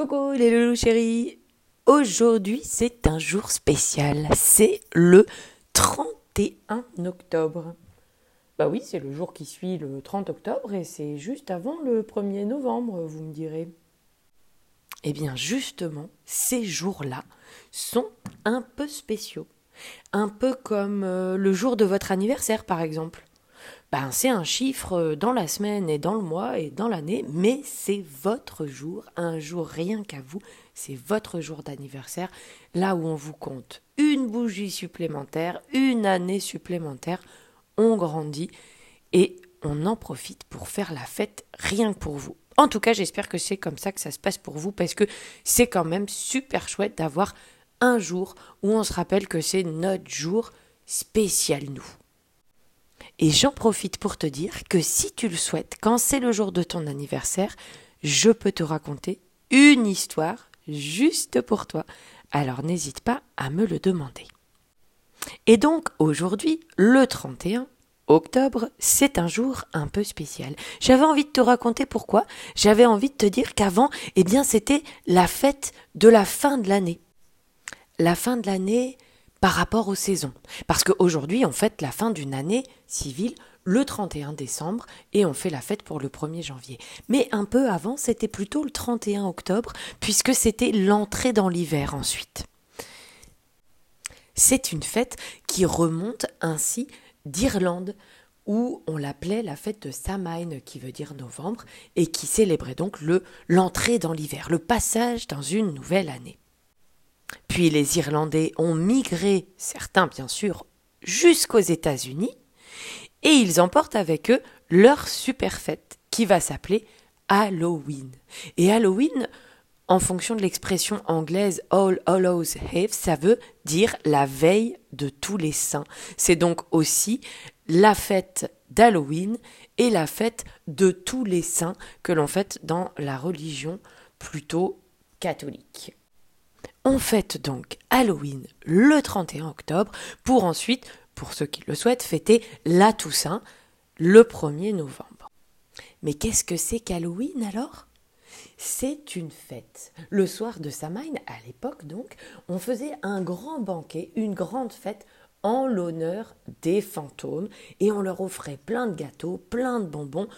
Coucou les loulous chéris Aujourd'hui c'est un jour spécial, c'est le 31 octobre. Bah oui, c'est le jour qui suit le 30 octobre et c'est juste avant le 1er novembre, vous me direz. Eh bien justement, ces jours-là sont un peu spéciaux. Un peu comme euh, le jour de votre anniversaire par exemple ben, c'est un chiffre euh, dans la semaine et dans le mois et dans l'année, mais c'est votre jour, un jour rien qu'à vous, c'est votre jour d'anniversaire, là où on vous compte une bougie supplémentaire, une année supplémentaire, on grandit et on en profite pour faire la fête rien que pour vous. En tout cas, j'espère que c'est comme ça que ça se passe pour vous parce que c'est quand même super chouette d'avoir un jour où on se rappelle que c'est notre jour spécial nous. Et j'en profite pour te dire que si tu le souhaites, quand c'est le jour de ton anniversaire, je peux te raconter une histoire juste pour toi. Alors n'hésite pas à me le demander. Et donc aujourd'hui, le 31 octobre, c'est un jour un peu spécial. J'avais envie de te raconter pourquoi. J'avais envie de te dire qu'avant, eh bien, c'était la fête de la fin de l'année. La fin de l'année, par rapport aux saisons. Parce qu'aujourd'hui, on fête la fin d'une année civile le 31 décembre et on fait la fête pour le 1er janvier. Mais un peu avant, c'était plutôt le 31 octobre, puisque c'était l'entrée dans l'hiver ensuite. C'est une fête qui remonte ainsi d'Irlande, où on l'appelait la fête de Samhain, qui veut dire novembre, et qui célébrait donc le l'entrée dans l'hiver, le passage dans une nouvelle année. Puis les Irlandais ont migré, certains bien sûr, jusqu'aux États-Unis, et ils emportent avec eux leur super fête, qui va s'appeler Halloween. Et Halloween, en fonction de l'expression anglaise All Hallows Eve, ça veut dire la veille de tous les saints. C'est donc aussi la fête d'Halloween et la fête de tous les saints que l'on fête dans la religion plutôt catholique. On fête donc Halloween le 31 octobre pour ensuite, pour ceux qui le souhaitent, fêter la Toussaint le 1er novembre. Mais qu'est-ce que c'est qu'Halloween alors? C'est une fête. Le soir de Samhain, à l'époque donc, on faisait un grand banquet, une grande fête en l'honneur des fantômes et on leur offrait plein de gâteaux, plein de bonbons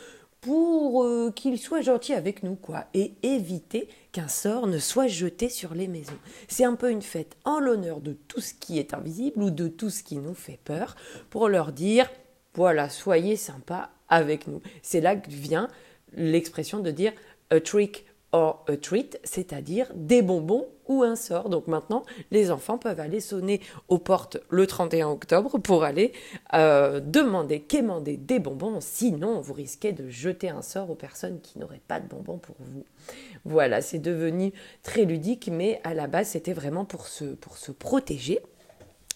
pour euh, qu'ils soient gentils avec nous, quoi, et éviter qu'un sort ne soit jeté sur les maisons. C'est un peu une fête en l'honneur de tout ce qui est invisible ou de tout ce qui nous fait peur, pour leur dire, voilà, soyez sympas avec nous. C'est là que vient l'expression de dire a trick or a treat, c'est-à-dire des bonbons ou un sort. Donc maintenant, les enfants peuvent aller sonner aux portes le 31 octobre pour aller euh, demander, quémander des bonbons. Sinon, vous risquez de jeter un sort aux personnes qui n'auraient pas de bonbons pour vous. Voilà, c'est devenu très ludique, mais à la base, c'était vraiment pour se, protéger.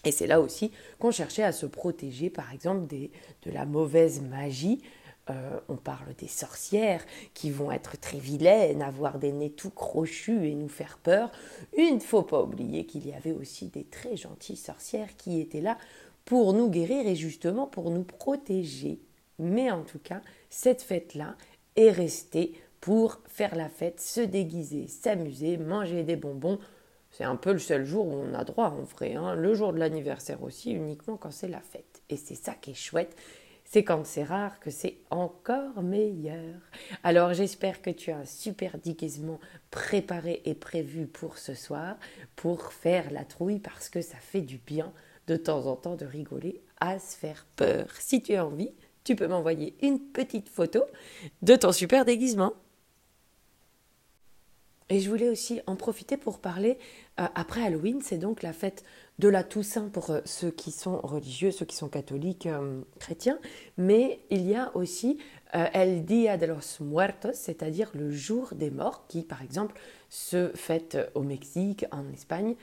Et c'est là aussi qu'on cherchait à se protéger, par exemple, de la mauvaise magie euh, on parle des sorcières qui vont être très vilaines, avoir des nez tout crochus et nous faire peur. Il ne faut pas oublier qu'il y avait aussi des très gentilles sorcières qui étaient là pour nous guérir et justement pour nous protéger. Mais en tout cas, cette fête-là est restée pour faire la fête, se déguiser, s'amuser, manger des bonbons. C'est un peu le seul jour où on a droit en vrai. Hein. Le jour de l'anniversaire aussi, uniquement quand c'est la fête. Et c'est ça qui est chouette c'est quand c'est rare que c'est encore meilleur. Alors j'espère que tu as un super déguisement préparé et prévu pour ce soir, pour faire la trouille, parce que ça fait du bien de temps en temps de rigoler à se faire peur. Si tu as envie, tu peux m'envoyer une petite photo de ton super déguisement. Et je voulais aussi en profiter pour parler, après Halloween, c'est donc la fête de la Toussaint pour euh, ceux qui sont religieux, ceux qui sont catholiques, euh, chrétiens, mais il y a aussi El Dia de los Muertos, c'est-à-dire le jour des morts, qui par exemple se fête au Mexique, en Espagne,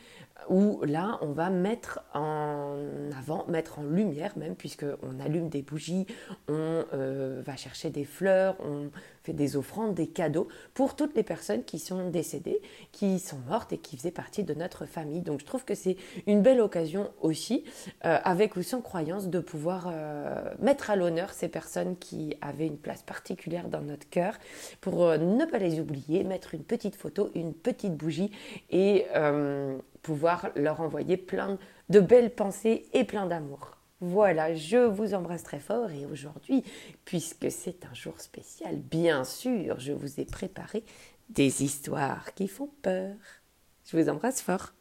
où là, on va mettre en avant, mettre en lumière même, puisqu'on allume des bougies, on euh, va chercher des fleurs, on fait des offrandes, des cadeaux pour toutes les personnes qui sont décédées, qui sont mortes et qui faisaient partie de notre famille. Donc je trouve que c'est une belle occasion aussi, euh, avec ou sans croyance, de pouvoir euh, mettre à l'honneur ces personnes qui avaient une place particulière dans notre cœur, pour euh, ne pas les oublier, mettre une petite photo, une petite bougie et pouvoir leur envoyer plein de belles pensées et plein d'amour. Voilà, je vous embrasse très fort et aujourd'hui, puisque c'est un jour spécial, bien sûr, je vous ai préparé des histoires qui font peur. Je vous embrasse fort.